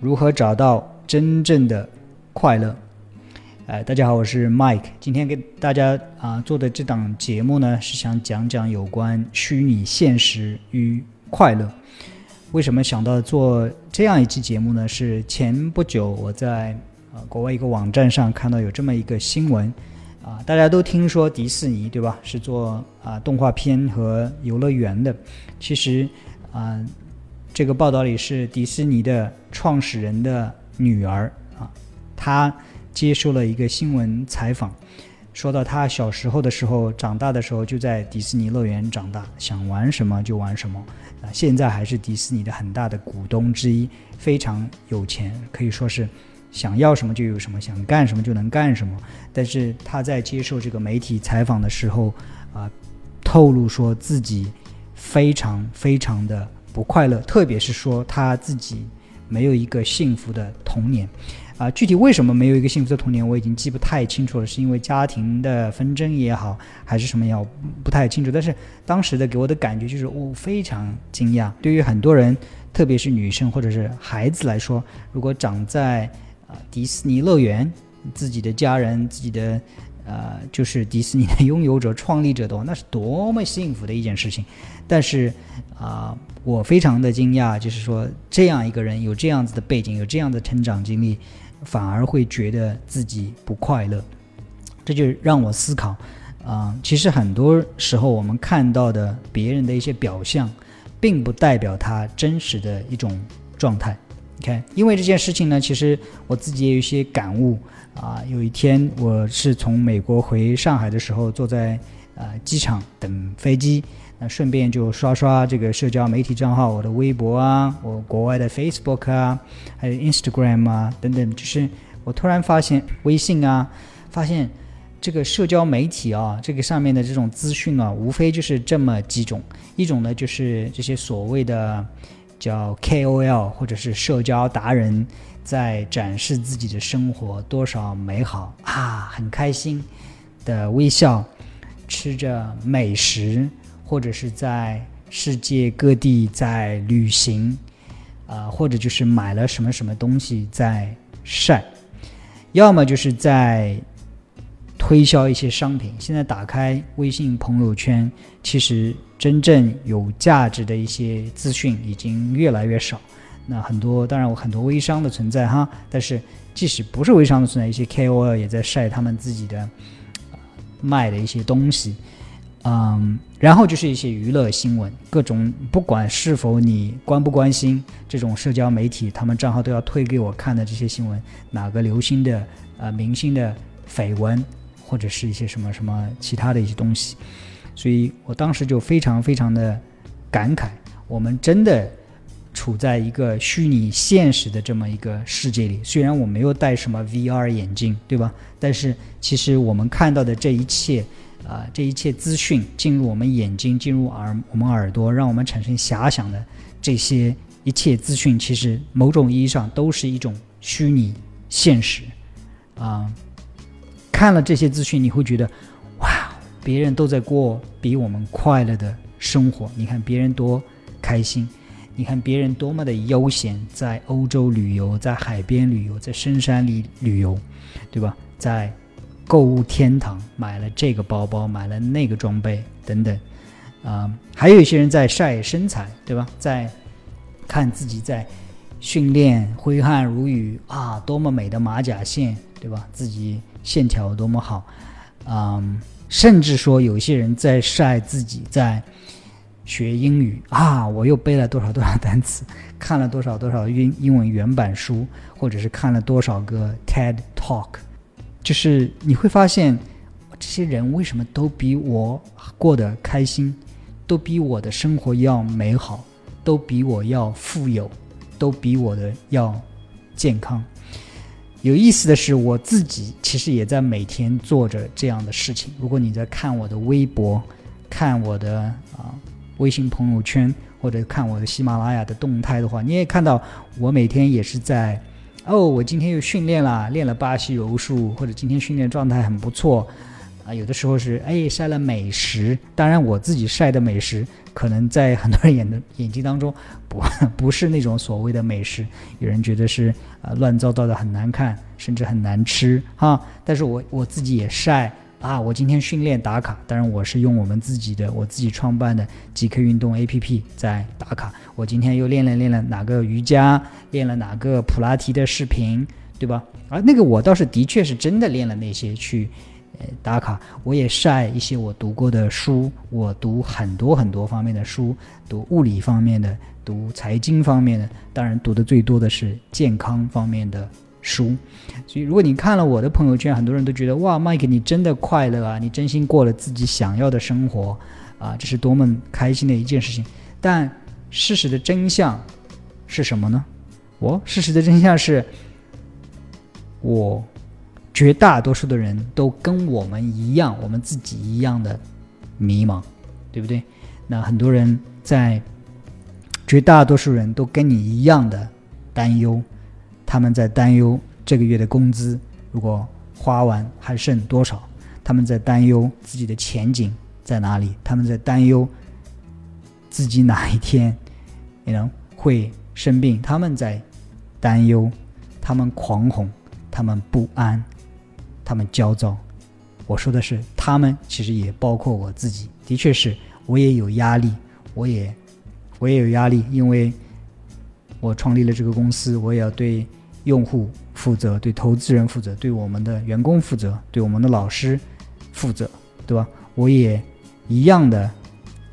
如何找到真正的快乐？哎，大家好，我是 Mike。今天给大家啊做的这档节目呢，是想讲讲有关虚拟现实与快乐。为什么想到做这样一期节目呢？是前不久我在啊国外一个网站上看到有这么一个新闻啊，大家都听说迪士尼对吧？是做啊动画片和游乐园的。其实啊。这个报道里是迪士尼的创始人的女儿啊，她接受了一个新闻采访，说到她小时候的时候，长大的时候就在迪士尼乐园长大，想玩什么就玩什么啊，现在还是迪士尼的很大的股东之一，非常有钱，可以说是想要什么就有什么，想干什么就能干什么。但是她在接受这个媒体采访的时候啊，透露说自己非常非常的。不快乐，特别是说他自己没有一个幸福的童年，啊，具体为什么没有一个幸福的童年，我已经记不太清楚了，是因为家庭的纷争也好，还是什么也好，不太清楚。但是当时的给我的感觉就是，我非常惊讶。对于很多人，特别是女生或者是孩子来说，如果长在啊迪士尼乐园，自己的家人，自己的。呃，就是迪士尼的拥有者、创立者的话，那是多么幸福的一件事情。但是啊，我非常的惊讶，就是说这样一个人有这样子的背景，有这样的成长经历，反而会觉得自己不快乐。这就让我思考啊，其实很多时候我们看到的别人的一些表象，并不代表他真实的一种状态。OK，因为这件事情呢，其实我自己也有一些感悟。啊，有一天我是从美国回上海的时候，坐在啊机场等飞机，那顺便就刷刷这个社交媒体账号，我的微博啊，我国外的 Facebook 啊，还有 Instagram 啊等等，就是我突然发现微信啊，发现这个社交媒体啊，这个上面的这种资讯啊，无非就是这么几种，一种呢就是这些所谓的叫 KOL 或者是社交达人。在展示自己的生活多少美好啊，很开心的微笑，吃着美食，或者是在世界各地在旅行，啊，或者就是买了什么什么东西在晒，要么就是在推销一些商品。现在打开微信朋友圈，其实真正有价值的一些资讯已经越来越少。那很多，当然有很多微商的存在哈，但是即使不是微商的存在，一些 KOL 也在晒他们自己的卖的一些东西，嗯，然后就是一些娱乐新闻，各种不管是否你关不关心这种社交媒体，他们账号都要推给我看的这些新闻，哪个流星的呃明星的绯闻，或者是一些什么什么其他的一些东西，所以我当时就非常非常的感慨，我们真的。处在一个虚拟现实的这么一个世界里，虽然我没有戴什么 VR 眼镜，对吧？但是其实我们看到的这一切，啊，这一切资讯进入我们眼睛，进入耳我们耳朵，让我们产生遐想的这些一切资讯，其实某种意义上都是一种虚拟现实。啊，看了这些资讯，你会觉得，别人都在过比我们快乐的生活，你看别人多开心。你看别人多么的悠闲，在欧洲旅游，在海边旅游，在深山里旅游，对吧？在购物天堂买了这个包包，买了那个装备等等，啊，还有一些人在晒身材，对吧？在看自己在训练，挥汗如雨啊，多么美的马甲线，对吧？自己线条多么好，嗯，甚至说有些人在晒自己在。学英语啊！我又背了多少多少单词，看了多少多少英英文原版书，或者是看了多少个 TED Talk，就是你会发现，这些人为什么都比我过得开心，都比我的生活要美好，都比我要富有，都比我的要健康。有意思的是，我自己其实也在每天做着这样的事情。如果你在看我的微博，看我的啊。微信朋友圈或者看我的喜马拉雅的动态的话，你也看到我每天也是在哦，我今天又训练了，练了巴西柔术，或者今天训练状态很不错啊，有的时候是哎晒了美食，当然我自己晒的美食，可能在很多人眼的眼睛当中不 不是那种所谓的美食，有人觉得是啊乱糟糟的很难看，甚至很难吃哈。但是我我自己也晒啊，我今天训练打卡，当然我是用我们自己的我自己创办的极客运动 APP 在打卡。我今天又练了练了哪个瑜伽，练了哪个普拉提的视频，对吧？而那个我倒是的确是真的练了那些去。呃，打卡，我也晒一些我读过的书，我读很多很多方面的书，读物理方面的，读财经方面的，当然读的最多的是健康方面的书。所以，如果你看了我的朋友圈，很多人都觉得哇，Mike，你真的快乐啊，你真心过了自己想要的生活啊，这是多么开心的一件事情。但事实的真相是什么呢？我事实的真相是，我。绝大多数的人都跟我们一样，我们自己一样的迷茫，对不对？那很多人在，绝大多数人都跟你一样的担忧，他们在担忧这个月的工资如果花完还剩多少，他们在担忧自己的前景在哪里，他们在担忧自己哪一天也能会生病，他们在担忧，他们狂恐，他们不安。他们焦躁，我说的是他们，其实也包括我自己。的确是我也有压力，我也我也有压力，因为我创立了这个公司，我也要对用户负责，对投资人负责，对我们的员工负责，对我们的老师负责，对吧？我也一样的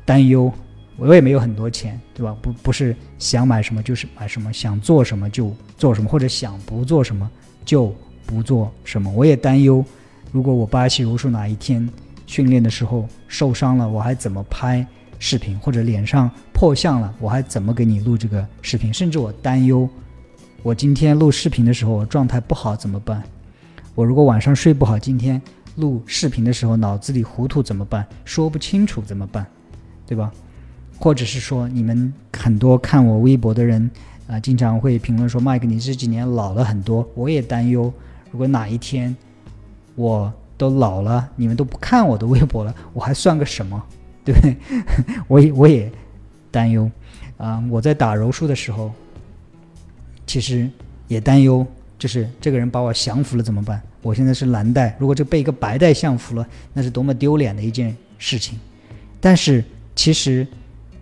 担忧，我也没有很多钱，对吧？不不是想买什么就是买什么，想做什么就做什么，或者想不做什么就。不做什么，我也担忧。如果我巴西柔术哪一天训练的时候受伤了，我还怎么拍视频？或者脸上破相了，我还怎么给你录这个视频？甚至我担忧，我今天录视频的时候状态不好怎么办？我如果晚上睡不好，今天录视频的时候脑子里糊涂怎么办？说不清楚怎么办？对吧？或者是说，你们很多看我微博的人啊，经常会评论说：“麦克，你这几年老了很多。”我也担忧。如果哪一天我都老了，你们都不看我的微博了，我还算个什么？对不对？我也我也担忧啊！我在打柔术的时候，其实也担忧，就是这个人把我降服了怎么办？我现在是蓝带，如果这被一个白带降服了，那是多么丢脸的一件事情。但是其实，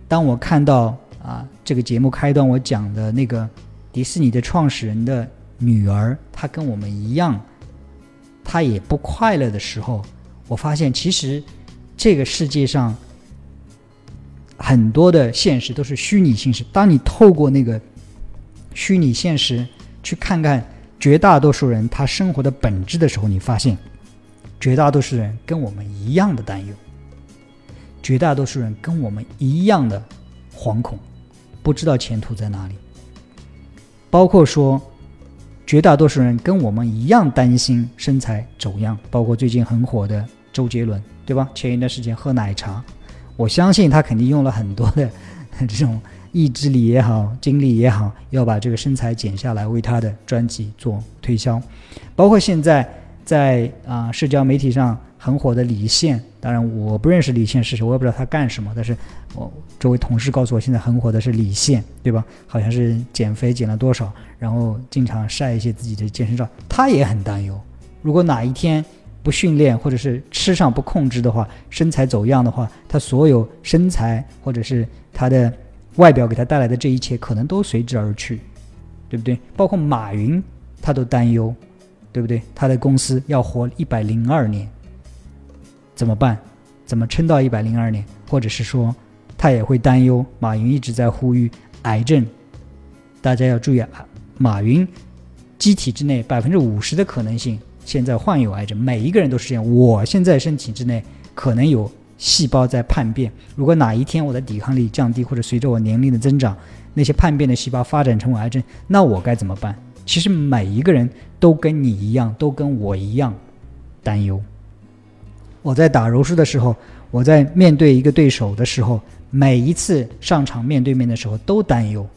当我看到啊，这个节目开端我讲的那个迪士尼的创始人的。女儿，她跟我们一样，她也不快乐的时候，我发现其实这个世界上很多的现实都是虚拟现实。当你透过那个虚拟现实去看看绝大多数人他生活的本质的时候，你发现绝大多数人跟我们一样的担忧，绝大多数人跟我们一样的惶恐，不知道前途在哪里，包括说。绝大多数人跟我们一样担心身材走样，包括最近很火的周杰伦，对吧？前一段时间喝奶茶，我相信他肯定用了很多的 这种意志力也好，精力也好，要把这个身材减下来，为他的专辑做推销。包括现在在啊社交媒体上很火的李现，当然我不认识李现是谁，我也不知道他干什么，但是我周围同事告诉我，现在很火的是李现，对吧？好像是减肥减了多少。然后经常晒一些自己的健身照，他也很担忧。如果哪一天不训练，或者是吃上不控制的话，身材走样的话，他所有身材或者是他的外表给他带来的这一切，可能都随之而去，对不对？包括马云，他都担忧，对不对？他的公司要活一百零二年，怎么办？怎么撑到一百零二年？或者是说，他也会担忧。马云一直在呼吁癌症，大家要注意啊。马云机体之内百分之五十的可能性现在患有癌症，每一个人都是这样。我现在身体之内可能有细胞在叛变，如果哪一天我的抵抗力降低，或者随着我年龄的增长，那些叛变的细胞发展成为癌症，那我该怎么办？其实每一个人都跟你一样，都跟我一样担忧。我在打柔术的时候，我在面对一个对手的时候，每一次上场面对面的时候都担忧。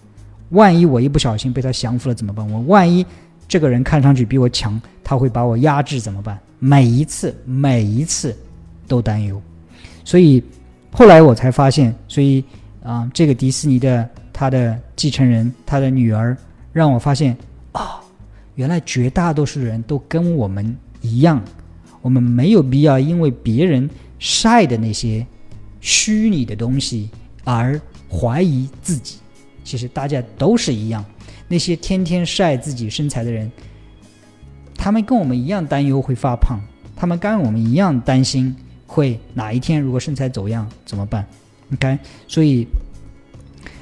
万一我一不小心被他降服了怎么办？我万一这个人看上去比我强，他会把我压制怎么办？每一次，每一次都担忧。所以后来我才发现，所以啊，这个迪士尼的他的继承人，他的女儿，让我发现啊，原来绝大多数人都跟我们一样，我们没有必要因为别人晒的那些虚拟的东西而怀疑自己。其实大家都是一样，那些天天晒自己身材的人，他们跟我们一样担忧会发胖，他们跟我们一样担心会哪一天如果身材走样怎么办？OK，所以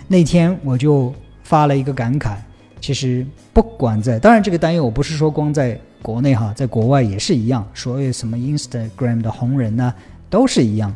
那天我就发了一个感慨，其实不管在，当然这个担忧我不是说光在国内哈，在国外也是一样，所有什么 Instagram 的红人呢都是一样。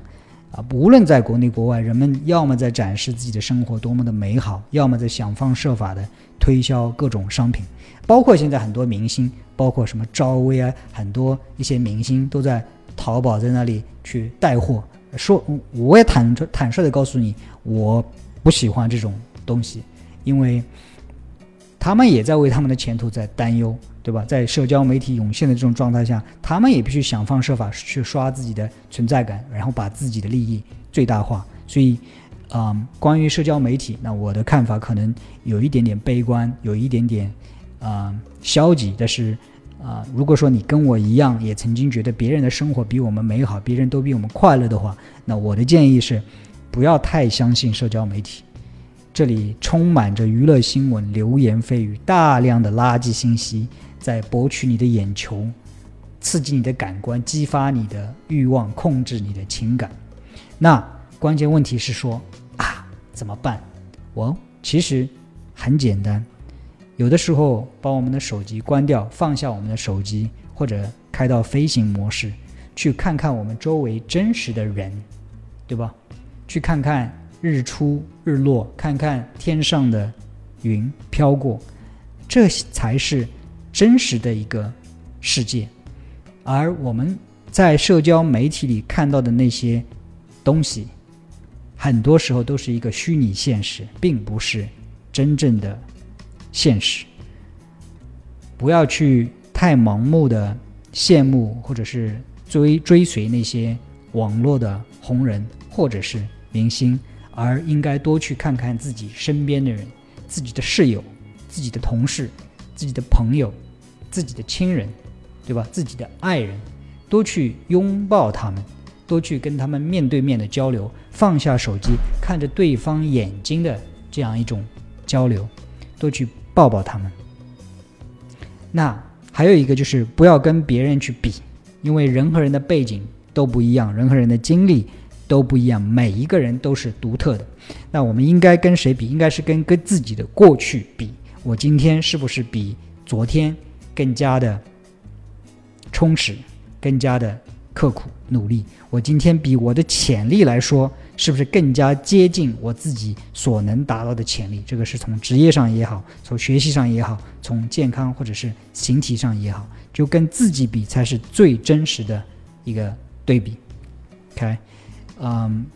啊，无论在国内国外，人们要么在展示自己的生活多么的美好，要么在想方设法的推销各种商品。包括现在很多明星，包括什么赵薇啊，很多一些明星都在淘宝在那里去带货。说，我也坦坦率的告诉你，我不喜欢这种东西，因为他们也在为他们的前途在担忧。对吧？在社交媒体涌现的这种状态下，他们也必须想方设法去刷自己的存在感，然后把自己的利益最大化。所以，嗯，关于社交媒体，那我的看法可能有一点点悲观，有一点点啊消极。但是，啊，如果说你跟我一样，也曾经觉得别人的生活比我们美好，别人都比我们快乐的话，那我的建议是，不要太相信社交媒体。这里充满着娱乐新闻、流言蜚语，大量的垃圾信息。在博取你的眼球，刺激你的感官，激发你的欲望，控制你的情感。那关键问题是说啊，怎么办？我其实很简单，有的时候把我们的手机关掉，放下我们的手机，或者开到飞行模式，去看看我们周围真实的人，对吧？去看看日出日落，看看天上的云飘过，这才是。真实的一个世界，而我们在社交媒体里看到的那些东西，很多时候都是一个虚拟现实，并不是真正的现实。不要去太盲目的羡慕或者是追追随那些网络的红人或者是明星，而应该多去看看自己身边的人，自己的室友，自己的同事。自己的朋友、自己的亲人，对吧？自己的爱人，多去拥抱他们，多去跟他们面对面的交流，放下手机，看着对方眼睛的这样一种交流，多去抱抱他们。那还有一个就是不要跟别人去比，因为人和人的背景都不一样，人和人的经历都不一样，每一个人都是独特的。那我们应该跟谁比？应该是跟跟自己的过去比。我今天是不是比昨天更加的充实，更加的刻苦努力？我今天比我的潜力来说，是不是更加接近我自己所能达到的潜力？这个是从职业上也好，从学习上也好，从健康或者是形体上也好，就跟自己比才是最真实的一个对比。OK，嗯。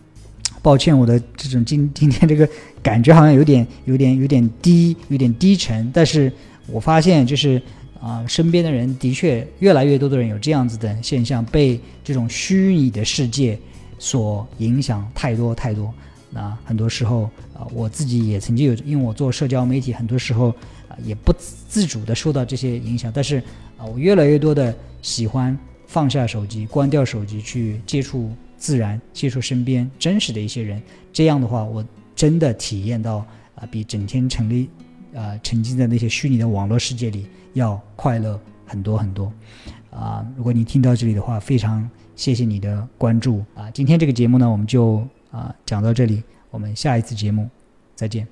抱歉，我的这种今今天这个感觉好像有点有点有点低，有点低沉。但是我发现，就是啊，身边的人的确越来越多的人有这样子的现象，被这种虚拟的世界所影响太多太多。那很多时候啊，我自己也曾经有，因为我做社交媒体，很多时候啊也不自主的受到这些影响。但是啊，我越来越多的喜欢放下手机，关掉手机去接触。自然接触身边真实的一些人，这样的话，我真的体验到啊，比整天沉溺啊沉浸在那些虚拟的网络世界里要快乐很多很多啊！如果你听到这里的话，非常谢谢你的关注啊！今天这个节目呢，我们就啊讲到这里，我们下一次节目再见。